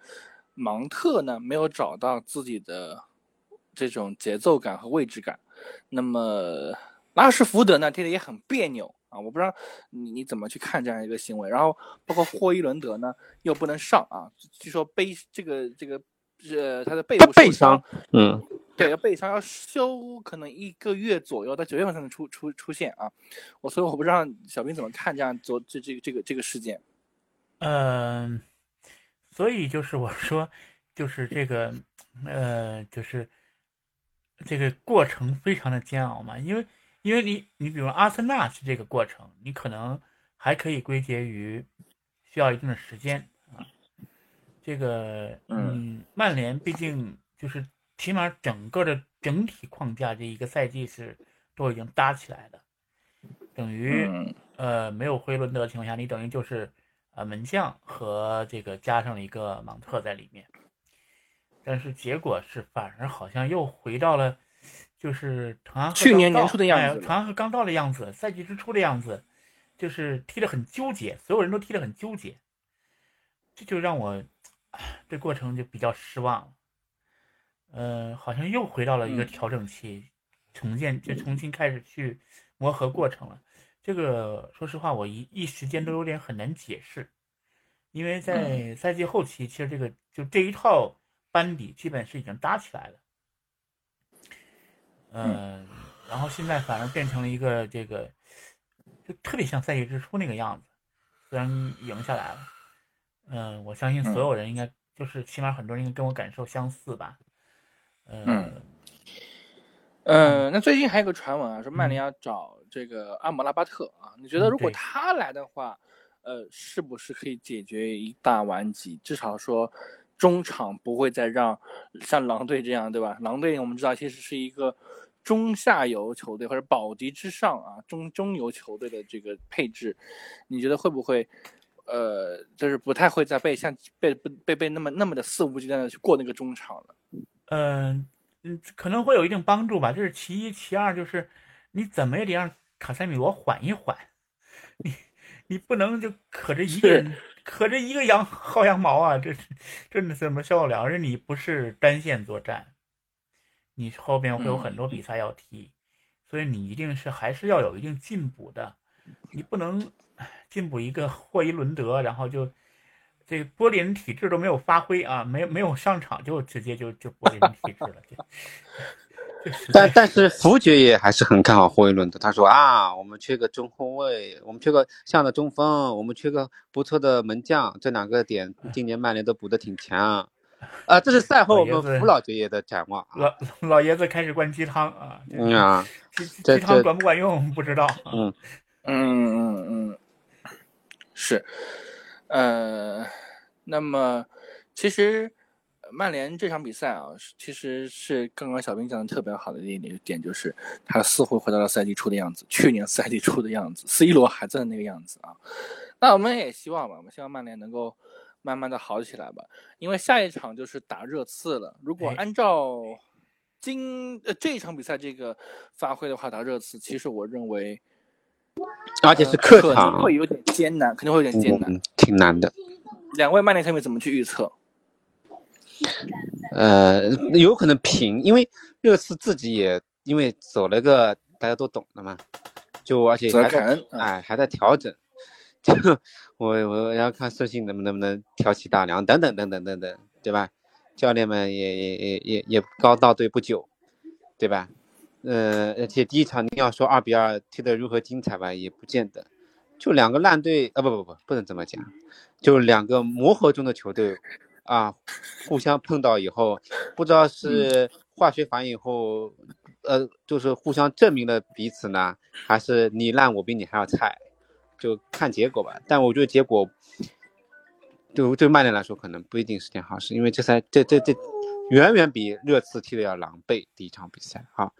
芒特呢没有找到自己的这种节奏感和位置感，那么拉什福德呢踢的也很别扭啊，我不知道你你怎么去看这样一个行为，然后包括霍伊伦德呢又不能上啊，据说背这个这个。呃他的背部背伤，嗯，对，要备伤要休，可能一个月左右，到九月份才能出出出现啊。我所以我不知道小兵怎么看这样做这这个这个这个事件。嗯，所以就是我说，就是这个，呃，就是这个过程非常的煎熬嘛，因为因为你你比如阿森纳是这个过程，你可能还可以归结于需要一定的时间啊。这个，嗯，曼联毕竟就是起码整个的整体框架，这一个赛季是都已经搭起来的，等于呃没有回伦德的情况下，你等于就是呃门将和这个加上了一个芒特在里面，但是结果是反而好像又回到了就是唐安去年年初的样子，唐安刚到的样子，赛季之初的样子，就是踢得很纠结，所有人都踢得很纠结，这就让我。这过程就比较失望，呃，好像又回到了一个调整期，重建就重新开始去磨合过程了。这个说实话，我一一时间都有点很难解释，因为在赛季后期，其实这个就这一套班底基本是已经搭起来了，嗯，然后现在反而变成了一个这个，就特别像赛季之初那个样子，虽然赢下来了。嗯，我相信所有人应该就是起码很多人应该跟我感受相似吧。嗯，嗯，那最近还有个传闻啊，说曼联要找这个阿姆拉巴特啊，你觉得如果他来的话，呃，是不是可以解决一大顽疾？至少说中场不会再让像狼队这样，对吧？狼队我们知道其实是一个中下游球队或者保级之上啊，中中游球队的这个配置，你觉得会不会？呃，就是不太会再被像被被被那么那么的肆无忌惮的去过那个中场了。嗯嗯，可能会有一定帮助吧。这是其一，其二就是你怎么也得让卡塞米罗缓一缓。你你不能就可着一个人，可着一个羊薅羊毛啊！这这怎么受得了？而且你不是单线作战，你后边会有很多比赛要踢，所以你一定是还是要有一定进补的。你不能。进补一个霍伊伦德，然后就这玻璃人体质都没有发挥啊，没没有上场就直接就就波林体质了。但但是福爵爷还是很看好霍伊伦的，他说啊，我们缺个中后卫，我们缺个像的中锋，我们缺个不错的门将，这两个点 今年曼联都补的挺强。啊，这是赛后我们福老爵爷的展望。老老爷子开始灌鸡汤啊，嗯啊，鸡汤管不管用不知道。嗯嗯嗯嗯。是，呃，那么其实曼联这场比赛啊，其实是刚刚小兵讲的特别好的一点点，就是他似乎回到了赛季初的样子，去年赛季初的样子，C 罗还在那个样子啊。那我们也希望吧，我们希望曼联能够慢慢的好起来吧，因为下一场就是打热刺了。如果按照今呃这一场比赛这个发挥的话，打热刺，其实我认为。而且是客场，会有点艰难，肯定会有点艰难，挺难的。两位曼联球迷怎么去预测？呃，有可能平，因为热刺自己也因为走了个大家都懂的嘛，就而且还在哎还在调整，就我我要看孙兴能不能不能挑起大梁等等等等等等，对吧？教练们也也也也也刚到队不久，对吧？呃，而且第一场你要说二比二踢得如何精彩吧，也不见得。就两个烂队啊，不不不，不能这么讲。就两个磨合中的球队啊，互相碰到以后，不知道是化学反应以后，呃，就是互相证明了彼此呢，还是你烂我比你还要菜，就看结果吧。但我觉得结果，对对曼联来说可能不一定是件好事，因为这赛这这这远远比热刺踢的要狼狈。第一场比赛啊。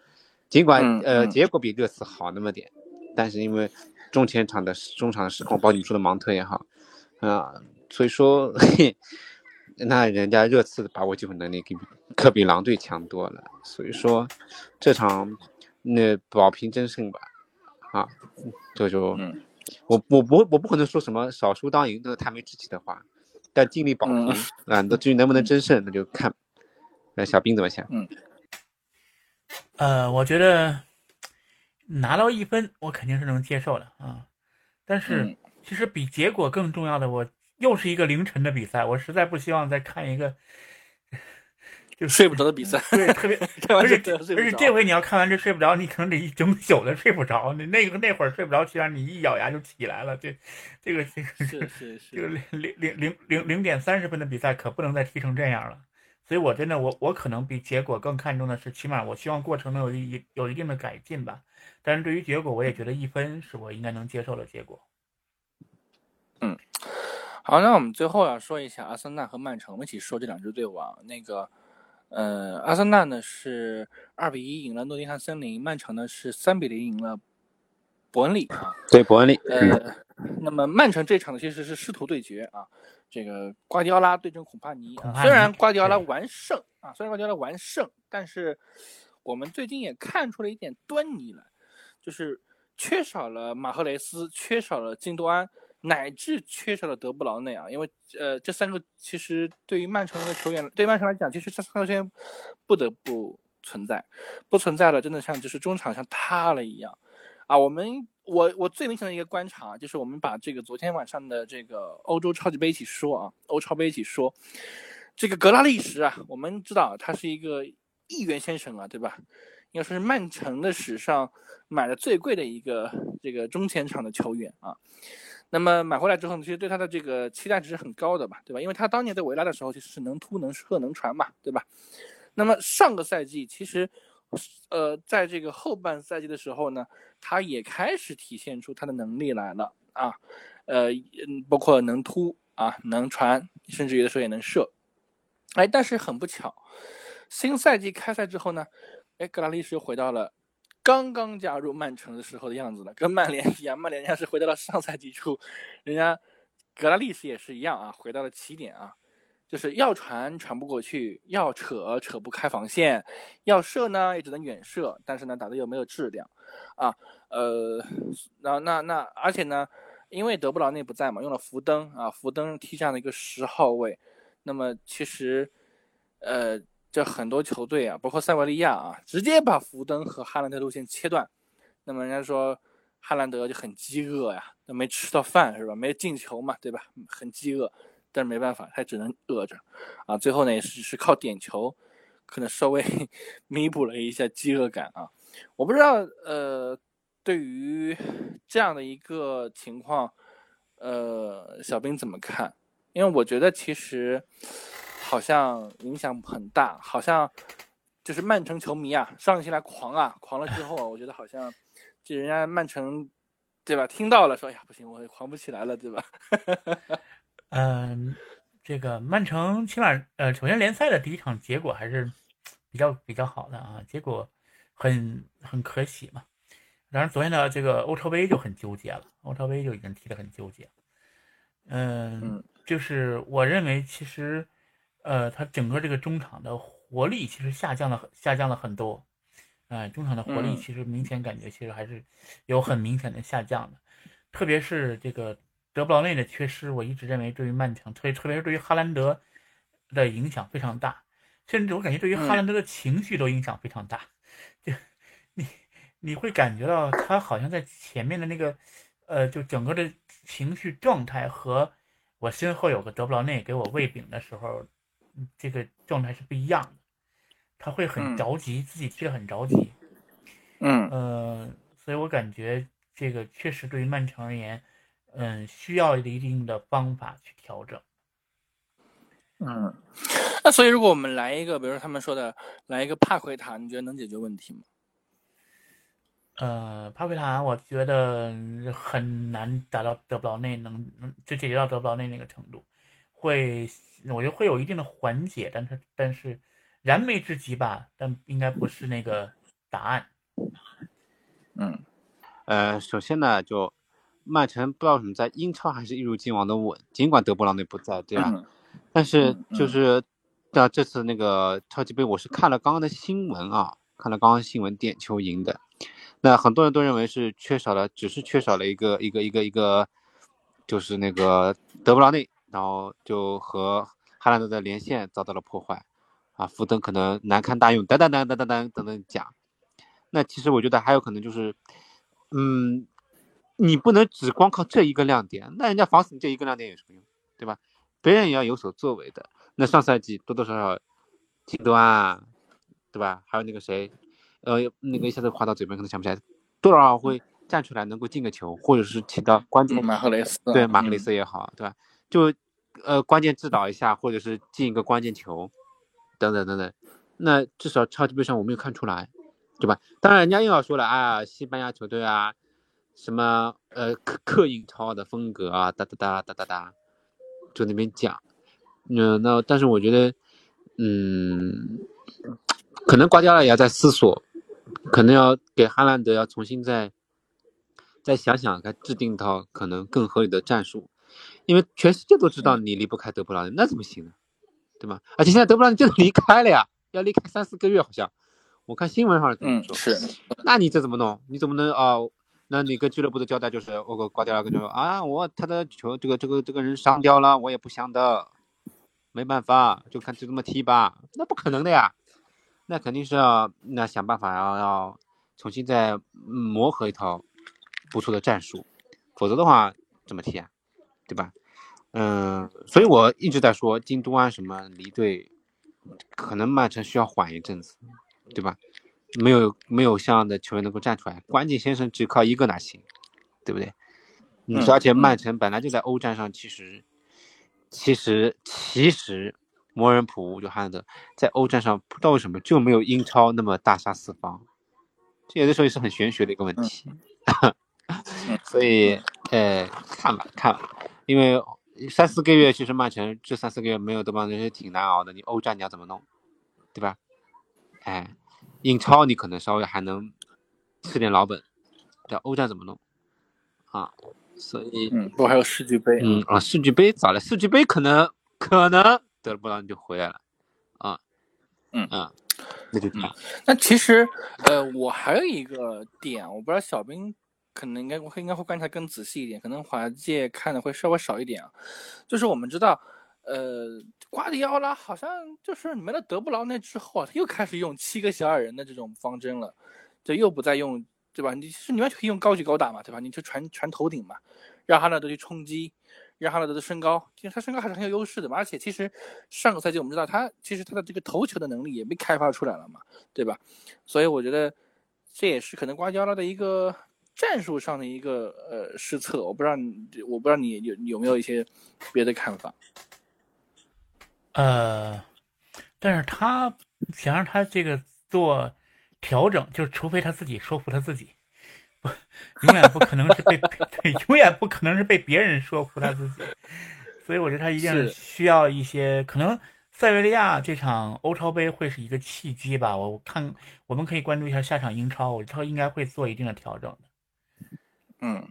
尽管呃结果比热刺好那么点，但是因为中前场的中场的失控，包括你说的芒特也好，啊，所以说 那人家热刺的把握机会能力比可比狼队强多了，所以说这场那保平争胜吧，啊，这就我我不我不可能说什么少输当赢那个太没志气的话，但尽力保平啊，那至于能不能争胜，那就看那小兵怎么想。呃，我觉得拿到一分，我肯定是能接受的啊。但是其实比结果更重要的，我又是一个凌晨的比赛，我实在不希望再看一个就睡不着的比赛。对，特别 而且而且这回你要看完这睡不着，你可能得一整宿的睡不着。你那个那会儿睡不着，其实你一咬牙就起来了。这这个这个是是是，这个零零零零零零点三十分的比赛可不能再踢成这样了。所以，我真的，我我可能比结果更看重的是，起码我希望过程能有一有一定的改进吧。但是对于结果，我也觉得一分是我应该能接受的结果。嗯，好，那我们最后要说一下阿森纳和曼城，我们一起说这两支队伍啊。那个，呃，阿森纳呢是二比一赢了诺丁汉森林，曼城呢是三比零赢了伯恩利啊。对，伯恩利。呃，那么曼城这场呢其实是师徒对决啊。这个瓜迪奥拉对阵孔帕尼，虽然瓜迪奥拉完胜啊，虽然瓜迪奥拉完胜，但是我们最近也看出了一点端倪来，就是缺少了马赫雷斯，缺少了金多安，乃至缺少了德布劳内啊。因为呃，这三个其实对于曼城的球员，对曼城来讲，其实这三个球员不得不存在，不存在了，真的像就是中场像塌了一样啊。我们。我我最明显的一个观察就是，我们把这个昨天晚上的这个欧洲超级杯一起说啊，欧超杯一起说，这个格拉利什啊，我们知道他是一个亿元先生啊，对吧？应该说是曼城的史上买的最贵的一个这个中前场的球员啊。那么买回来之后呢，其实对他的这个期待值是很高的吧，对吧？因为他当年在维拉的时候其实是能突能射能传嘛，对吧？那么上个赛季其实呃，在这个后半赛季的时候呢，他也开始体现出他的能力来了啊，呃，包括能突啊，能传，甚至有的时候也能射。哎，但是很不巧，新赛季开赛之后呢，哎，格拉利什又回到了刚刚加入曼城的时候的样子了，跟曼联一样，曼联人家是回到了上赛季初，人家格拉利什也是一样啊，回到了起点啊。就是要传传不过去，要扯扯不开防线，要射呢也只能远射，但是呢打的又没有质量，啊，呃，那那那，而且呢，因为德布劳内不在嘛，用了福登啊，福登踢这样的一个十号位，那么其实，呃，这很多球队啊，包括塞维利亚啊，直接把福登和哈兰德路线切断，那么人家说哈兰德就很饥饿呀，都没吃到饭是吧？没进球嘛，对吧？很饥饿。但是没办法，他只能饿着，啊，最后呢也是是靠点球，可能稍微 弥补了一下饥饿感啊。我不知道，呃，对于这样的一个情况，呃，小兵怎么看？因为我觉得其实好像影响很大，好像就是曼城球迷啊，上一期来狂啊，狂了之后，我觉得好像就人家曼城，对吧？听到了说，哎呀，不行，我狂不起来了，对吧？嗯，这个曼城起码呃，首先联赛的第一场结果还是比较比较好的啊，结果很很可喜嘛。当然，昨天的这个欧超杯就很纠结了，欧超杯就已经踢得很纠结。嗯，就是我认为其实呃，他整个这个中场的活力其实下降了下降了很多，哎，中场的活力其实明显感觉其实还是有很明显的下降的，特别是这个。德布劳内的缺失，我一直认为对于曼城，特别特别是对于哈兰德的影响非常大，甚至我感觉对于哈兰德的情绪都影响非常大。就你你会感觉到他好像在前面的那个，呃，就整个的情绪状态和我身后有个德布劳内给我喂饼的时候，这个状态是不一样的。他会很着急，自己踢得很着急。嗯呃，所以我感觉这个确实对于曼城而言。嗯，需要一定的方法去调整。嗯，那所以如果我们来一个，比如说他们说的来一个帕奎塔，你觉得能解决问题吗？呃，帕奎塔，我觉得很难达到德布劳内能能就解决到德布劳内那个程度，会我觉得会有一定的缓解，但是但是燃眉之急吧，但应该不是那个答案。嗯，呃，首先呢就。曼城不知道什么在英超还是一如既往的稳，尽管德布劳内不在，对吧？但是就是到这次那个超级杯，我是看了刚刚的新闻啊，看了刚刚新闻点球赢的。那很多人都认为是缺少了，只是缺少了一个一个一个一个，就是那个德布劳内，然后就和哈兰德的连线遭到了破坏啊，福登可能难堪大用，等等等等等等等等讲。那其实我觉得还有可能就是，嗯。你不能只光靠这一个亮点，那人家防死你这一个亮点有什么用，对吧？别人也要有所作为的。那上赛季多多少少，金多啊，对吧？还有那个谁，呃，那个一下子话到嘴边可能想不起来，多少会站出来能够进个球，或者是起到关键。马赫雷斯，对马赫雷斯也好，对吧？就呃关键指导一下，或者是进一个关键球，等等等等。那至少超级杯上我没有看出来，对吧？当然人家又要说了啊，西班牙球队啊。什么呃克克印超的风格啊哒哒哒哒哒哒，就那边讲，嗯那但是我觉得，嗯，可能瓜迪奥拉也要在思索，可能要给哈兰德要重新再再想想，该制定一套可能更合理的战术，因为全世界都知道你离不开德布劳内，那怎么行呢？对吧？而且现在德布劳内就离开了呀，要离开三四个月好像，我看新闻上怎么说？是，那你这怎么弄？你怎么能啊？那你跟俱乐部的交代就是，我给挂掉了，跟就说啊，我他的球这个这个这个人伤掉了，我也不想的，没办法，就看就这么踢吧。那不可能的呀，那肯定是要那想办法要要重新再磨合一套不错的战术，否则的话怎么踢啊？对吧？嗯，所以我一直在说京都啊什么离队，可能曼城需要缓一阵子，对吧？没有没有像样的球员能够站出来，关键先生只靠一个哪行，对不对？嗯，而且曼城本来就在欧战上，其实其实其实魔人普就哈兰德在欧战上不知道为什么就没有英超那么大杀四方，这有的时候也是很玄学的一个问题。所以，呃，看吧看吧，因为三四个月其实曼城这三四个月没有德邦，也是挺难熬的。你欧战你要怎么弄，对吧？哎，英超你可能稍微还能吃点老本，这欧战怎么弄啊？所以，嗯，不还有世俱杯？嗯啊，世俱杯咋了，世俱杯可能可能德布劳你就回来了，啊，嗯啊，那就这样。那其实，呃，我还有一个点，我不知道小兵可能应该会应该会观察更仔细一点，可能华界看的会稍微少一点啊。就是我们知道，呃，瓜迪奥拉好像就是没了德布劳内之后啊，他又开始用七个小矮人的这种方针了，就又不再用，对吧？你是你完全可以用高举高打嘛，对吧？你就传传头顶嘛，让哈兰德去冲击，让哈兰德的身高，其实他身高还是很有优势的嘛。而且其实上个赛季我们知道他其实他的这个头球的能力也被开发出来了嘛，对吧？所以我觉得这也是可能瓜迪奥拉的一个战术上的一个呃失策。我不知道你，我不知道你有有没有一些别的看法。呃，但是他想让他这个做调整，就是除非他自己说服他自己，不，永远不可能是被 对，永远不可能是被别人说服他自己。所以我觉得他一定是需要一些，可能塞维利亚这场欧超杯会是一个契机吧。我看我们可以关注一下下场英超，我觉得他应该会做一定的调整的。嗯，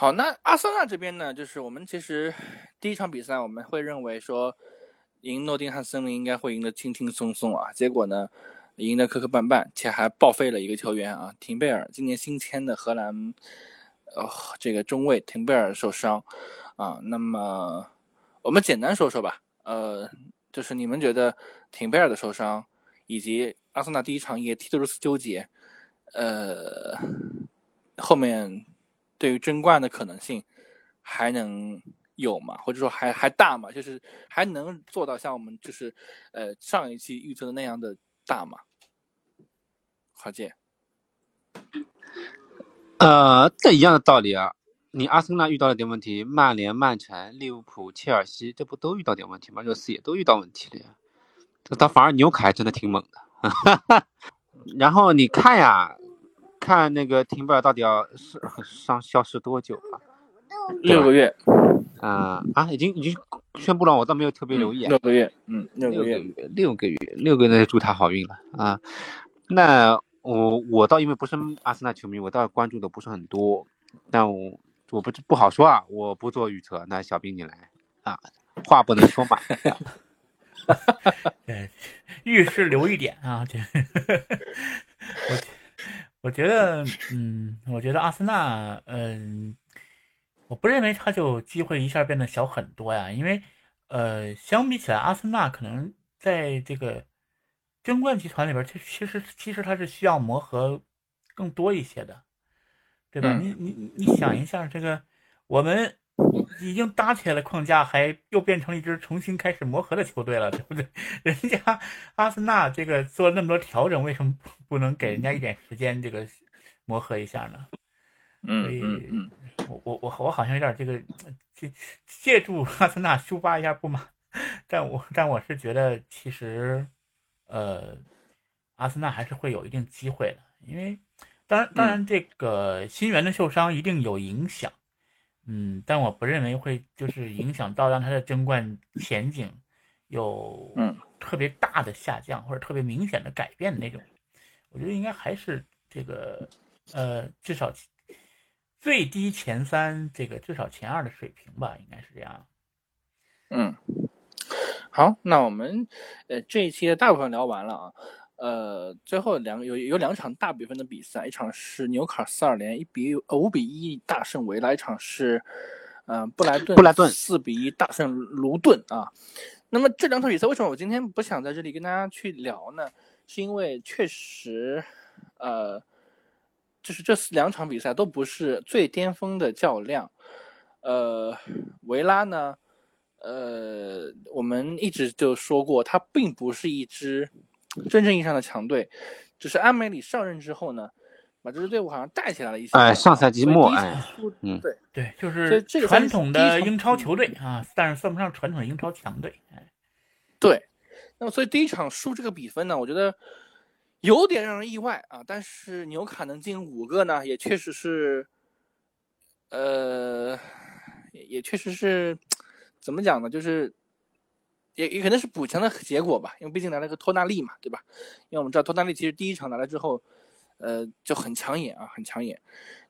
好，那阿森纳这边呢，就是我们其实第一场比赛我们会认为说赢诺丁汉森林应该会赢得轻轻松松啊，结果呢赢得磕磕绊绊，且还报废了一个球员啊，廷贝尔，今年新签的荷兰呃这个中卫廷贝尔受伤啊，那么我们简单说说吧，呃，就是你们觉得廷贝尔的受伤以及阿森纳第一场也踢得如此纠结，呃。后面对于争冠的可能性还能有吗？或者说还还大吗？就是还能做到像我们就是呃上一期预测的那样的大吗？华姐，呃，这一样的道理啊。你阿森纳遇到了点问题，曼联、曼城、利物浦、切尔西，这不都遇到点问题吗？热刺也都遇到问题了呀。这他反而纽卡还真的挺猛的。然后你看呀，看那个廷贝尔到底要是伤消失多久啊？六个月，啊、啊，已经已经宣布了，我倒没有特别留意啊。六个月，嗯，六个月，六个月，六个月，六个月，那就祝他好运了啊。那我我倒因为不是阿森纳球迷，我倒关注的不是很多，但我我不不好说啊，我不做预测。那小兵你来啊，话不能说满。对，遇事留一点啊，这我我觉得，嗯，我觉得阿森纳，嗯，我不认为他就机会一下变得小很多呀，因为，呃，相比起来，阿森纳可能在这个争冠集团里边，其其实其实他是需要磨合更多一些的，对吧？嗯你你你想一下，这个我们已经搭起来的框架，还又变成了一支重新开始磨合的球队了，对不对？人家阿森纳这个做了那么多调整，为什么不不能给人家一点时间这个磨合一下呢？嗯所以嗯嗯，我我我我好像有点这个借借助阿森纳抒发一下不满，但我但我是觉得其实，呃，阿森纳还是会有一定机会的，因为当然当然这个新援的受伤一定有影响，嗯，但我不认为会就是影响到让他的争冠前景有嗯。特别大的下降或者特别明显的改变的那种，我觉得应该还是这个呃至少最低前三，这个至少前二的水平吧，应该是这样。嗯，好，那我们呃这一期的大部分聊完了啊，呃，最后两个有有两场大比分的比赛，一场是纽卡斯尔联一比呃五比一大胜维拉，一场是呃布莱顿布莱顿四比一大胜卢顿啊。那么这两场比赛，为什么我今天不想在这里跟大家去聊呢？是因为确实，呃，就是这两场比赛都不是最巅峰的较量。呃，维拉呢，呃，我们一直就说过，他并不是一支真正意义上的强队，只是安梅里上任之后呢，把这支队伍好像带起来了一些。哎，上赛季末，哎，嗯，对对，就是传统的英超球队啊，但是算不上传统的英超强队。哎，对，那么所以第一场输这个比分呢，我觉得有点让人意外啊。但是纽卡能进五个呢，也确实是，呃，也也确实是怎么讲呢？就是。也也可能是补强的结果吧，因为毕竟来了个托纳利嘛，对吧？因为我们知道托纳利其实第一场来了之后，呃，就很抢眼啊，很抢眼。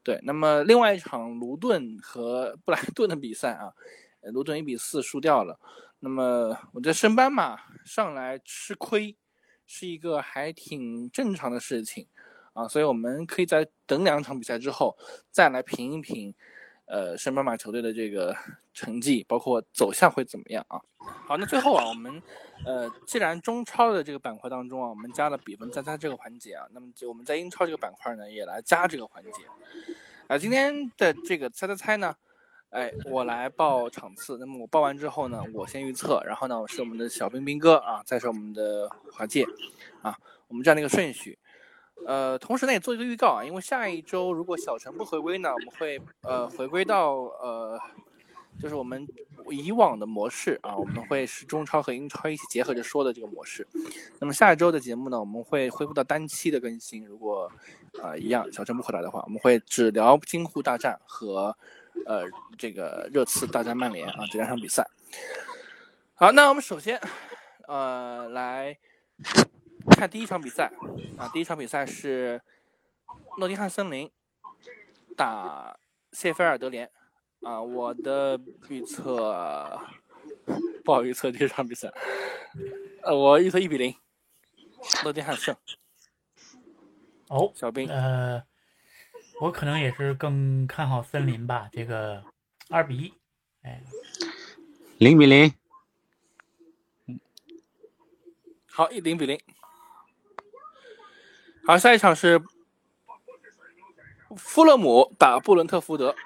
对，那么另外一场卢顿和布莱顿的比赛啊，卢顿一比四输掉了。那么我觉得升班嘛上来吃亏是一个还挺正常的事情啊，所以我们可以在等两场比赛之后再来评一评。呃，圣班马球队的这个 成绩，包括走向会怎么样啊？好，那最后啊，我们呃，既然中超的这个板块当中啊，我们加了比分猜猜这个环节啊，那么就我们在英超这个板块呢，也来加这个环节。啊，今天的这个猜猜猜呢，哎，我来报场次。那么我报完之后呢，我先预测，然后呢我是我们的小冰冰哥啊，再是我们的华界啊，我们这样的一个顺序。呃，同时呢也做一个预告啊，因为下一周如果小陈不回归呢，我们会呃回归到呃，就是我们以往的模式啊，我们会是中超和英超一起结合着说的这个模式。那么下一周的节目呢，我们会恢复到单期的更新。如果啊一样小陈不回来的话，我们会只聊京沪大战和呃这个热刺大战曼联啊这两场比赛。好，那我们首先呃来。看第一场比赛啊，第一场比赛是诺丁汉森林打谢菲尔德联啊，我的预测不好预测这场比赛，呃，我预测一比零，诺丁汉胜。哦，小兵，呃，我可能也是更看好森林吧，这个二比一，哎，零比零，好，一零比零。好，下一场是富勒姆打布伦特福德。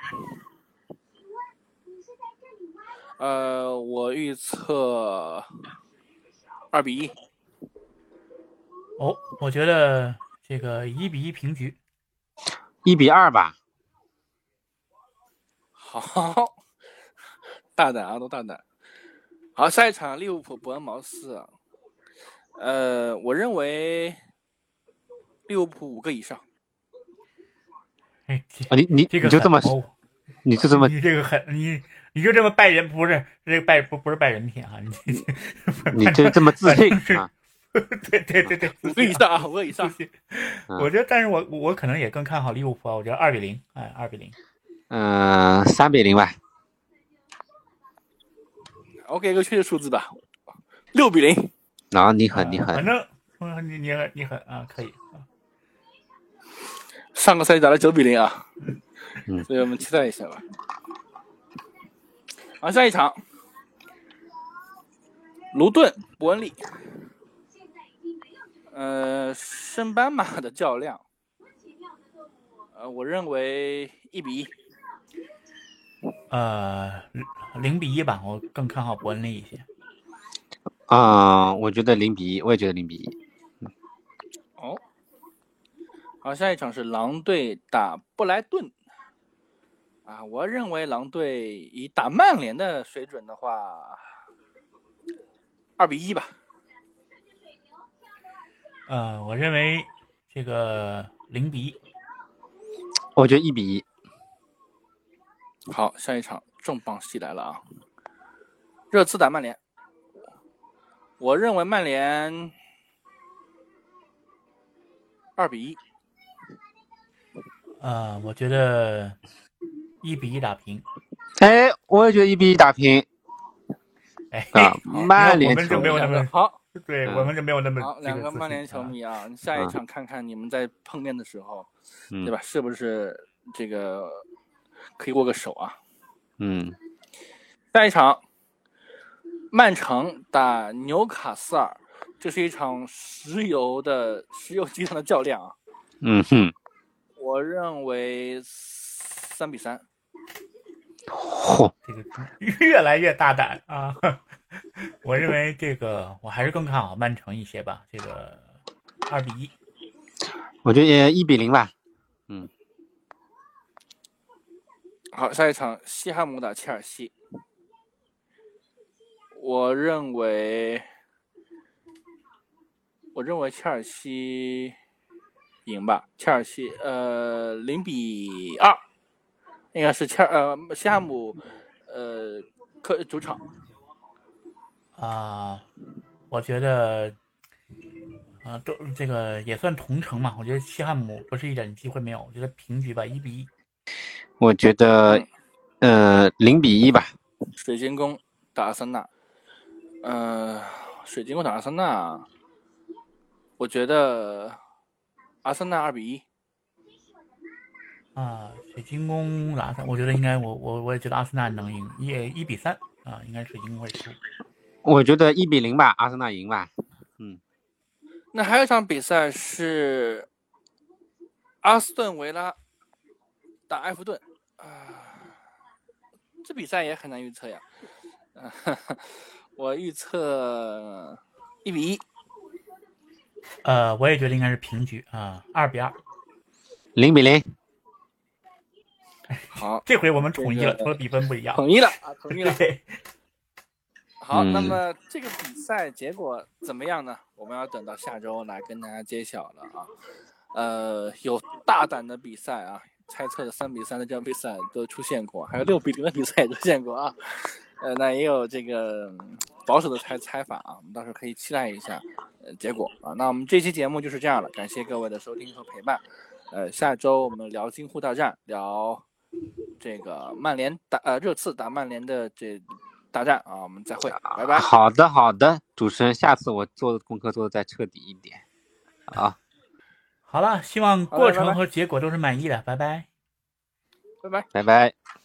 呃，我预测二比一。哦，我觉得这个一比一平局。一比二吧。好，大胆啊，都大胆。好，下一场利物浦伯恩茅斯。呃，我认为。利物浦五个以上，哎，啊，你你你就这么，你就这么，你这个很，你你就这么拜人，不是这个拜不不是拜人品啊，你你这这么自信啊？对对对对，五个以上啊，五个以上。我觉得，但是我我可能也更看好利物浦啊，我觉得二比零，哎，二比零。嗯，三比零吧。我给个确切数字吧，六比零。啊，你狠，你狠。反正，你你你狠啊，可以。上个赛季打了九比零啊，所以我们期待一下吧。好，下一场，卢顿伯恩利，呃，升班马的较量，呃，我认为一比一，呃，零比一吧，我更看好伯恩利一些。啊，我觉得零比一，我也觉得零比一。好，下一场是狼队打布莱顿，啊，我认为狼队以打曼联的水准的话，二比一吧。呃，我认为这个零比一，我觉得一比一。好，下一场重磅戏来了啊！热刺打曼联，我认为曼联二比一。呃，我觉得一比一打平。哎，我也觉得一比一打平。哎，曼联就没有那么好，对我们就没有那么好。两个曼联球迷啊，下一场看看你们在碰面的时候，对吧？是不是这个可以握个手啊？嗯。下一场，曼城打纽卡斯尔，这是一场石油的石油集团的较量啊。嗯哼。我认为三比三。嚯，这个 越来越大胆啊！我认为这个我还是更看好曼城一些吧。这个二比一，我觉得也一比零吧。嗯，好，下一场西汉姆打切尔西，我认为，我认为切尔西赢吧，切尔西呃零比二，应该是切尔呃西汉姆呃客主场。啊，我觉得，啊，都这个也算同城嘛。我觉得西汉姆不是一点机会没有，我觉得平局吧，一比一。我觉得，呃，零比一吧。水晶宫打阿森纳，呃，水晶宫打阿森纳，我觉得阿森纳二比一。啊，水晶宫打森，我觉得应该，我我我也觉得阿森纳能赢，一一比三啊，应该水晶宫会输。我觉得一比零吧，阿森纳赢吧。嗯，那还有一场比赛是阿斯顿维拉打埃弗顿啊，这比赛也很难预测呀。我预测一比一。呃，我也觉得应该是平局啊，二比二。零比零。好，这回我们统一了，除了比分不一样。统一了啊，统一了。好，那么这个比赛结果怎么样呢？我们要等到下周来跟大家揭晓了啊。呃，有大胆的比赛啊，猜测的三比三的这样比赛都出现过，还有六比零的比赛也出现过啊。呃，那也有这个保守的猜猜法啊，我们到时候可以期待一下呃结果啊。那我们这期节目就是这样了，感谢各位的收听和陪伴。呃，下周我们聊京沪大战，聊这个曼联打呃热刺打曼联的这。大战啊，我们再会，拜拜。好的，好的，主持人，下次我做的功课做的再彻底一点。啊，好了，希望过程和结果都是满意的，拜拜，拜拜，拜拜。